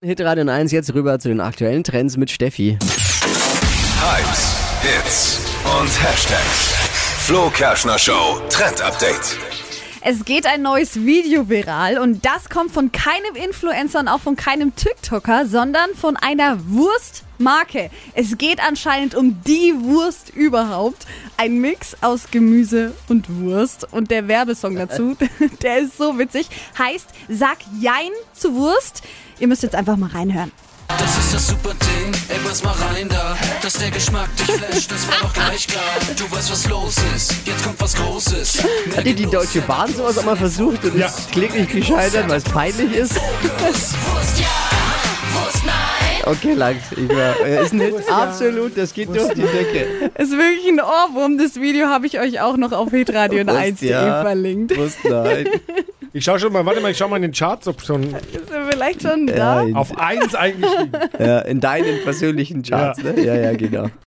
Hitradio 1 jetzt rüber zu den aktuellen Trends mit Steffi. Hypes, Hits und Hashtags. Flo Kerschner Show Trend Update. Es geht ein neues Video viral und das kommt von keinem Influencer und auch von keinem TikToker, sondern von einer Wurstmarke. Es geht anscheinend um die Wurst überhaupt. Ein Mix aus Gemüse und Wurst. Und der Werbesong dazu, der ist so witzig, heißt Sag Jein zu Wurst. Ihr müsst jetzt einfach mal reinhören. Das ist das super Ding, ey, pass mal rein da. Dass der Geschmack dich flasht, das war doch gleich klar. Du weißt, was los ist, jetzt kommt was Großes. Hat dir die Deutsche Bahn sowas auch mal versucht und ist kläglich gescheitert, weil es peinlich ist? Wurst ja, Wurst nein. Okay, Lax, ich war, äh, ist ein Hit, absolut, das geht durch die Decke. Ist wirklich ein Ohrwurm. Das Video habe ich euch auch noch auf hitradio Wurst 1.de ja, verlinkt. Wurst nein. Ich schau schon mal, warte mal, ich schau mal in den Charts, ob schon Ist er vielleicht schon Ja, da? in, auf 1 eingestiegen. ja, in deinen persönlichen Charts, Ja. ne? Ja, ja, genau.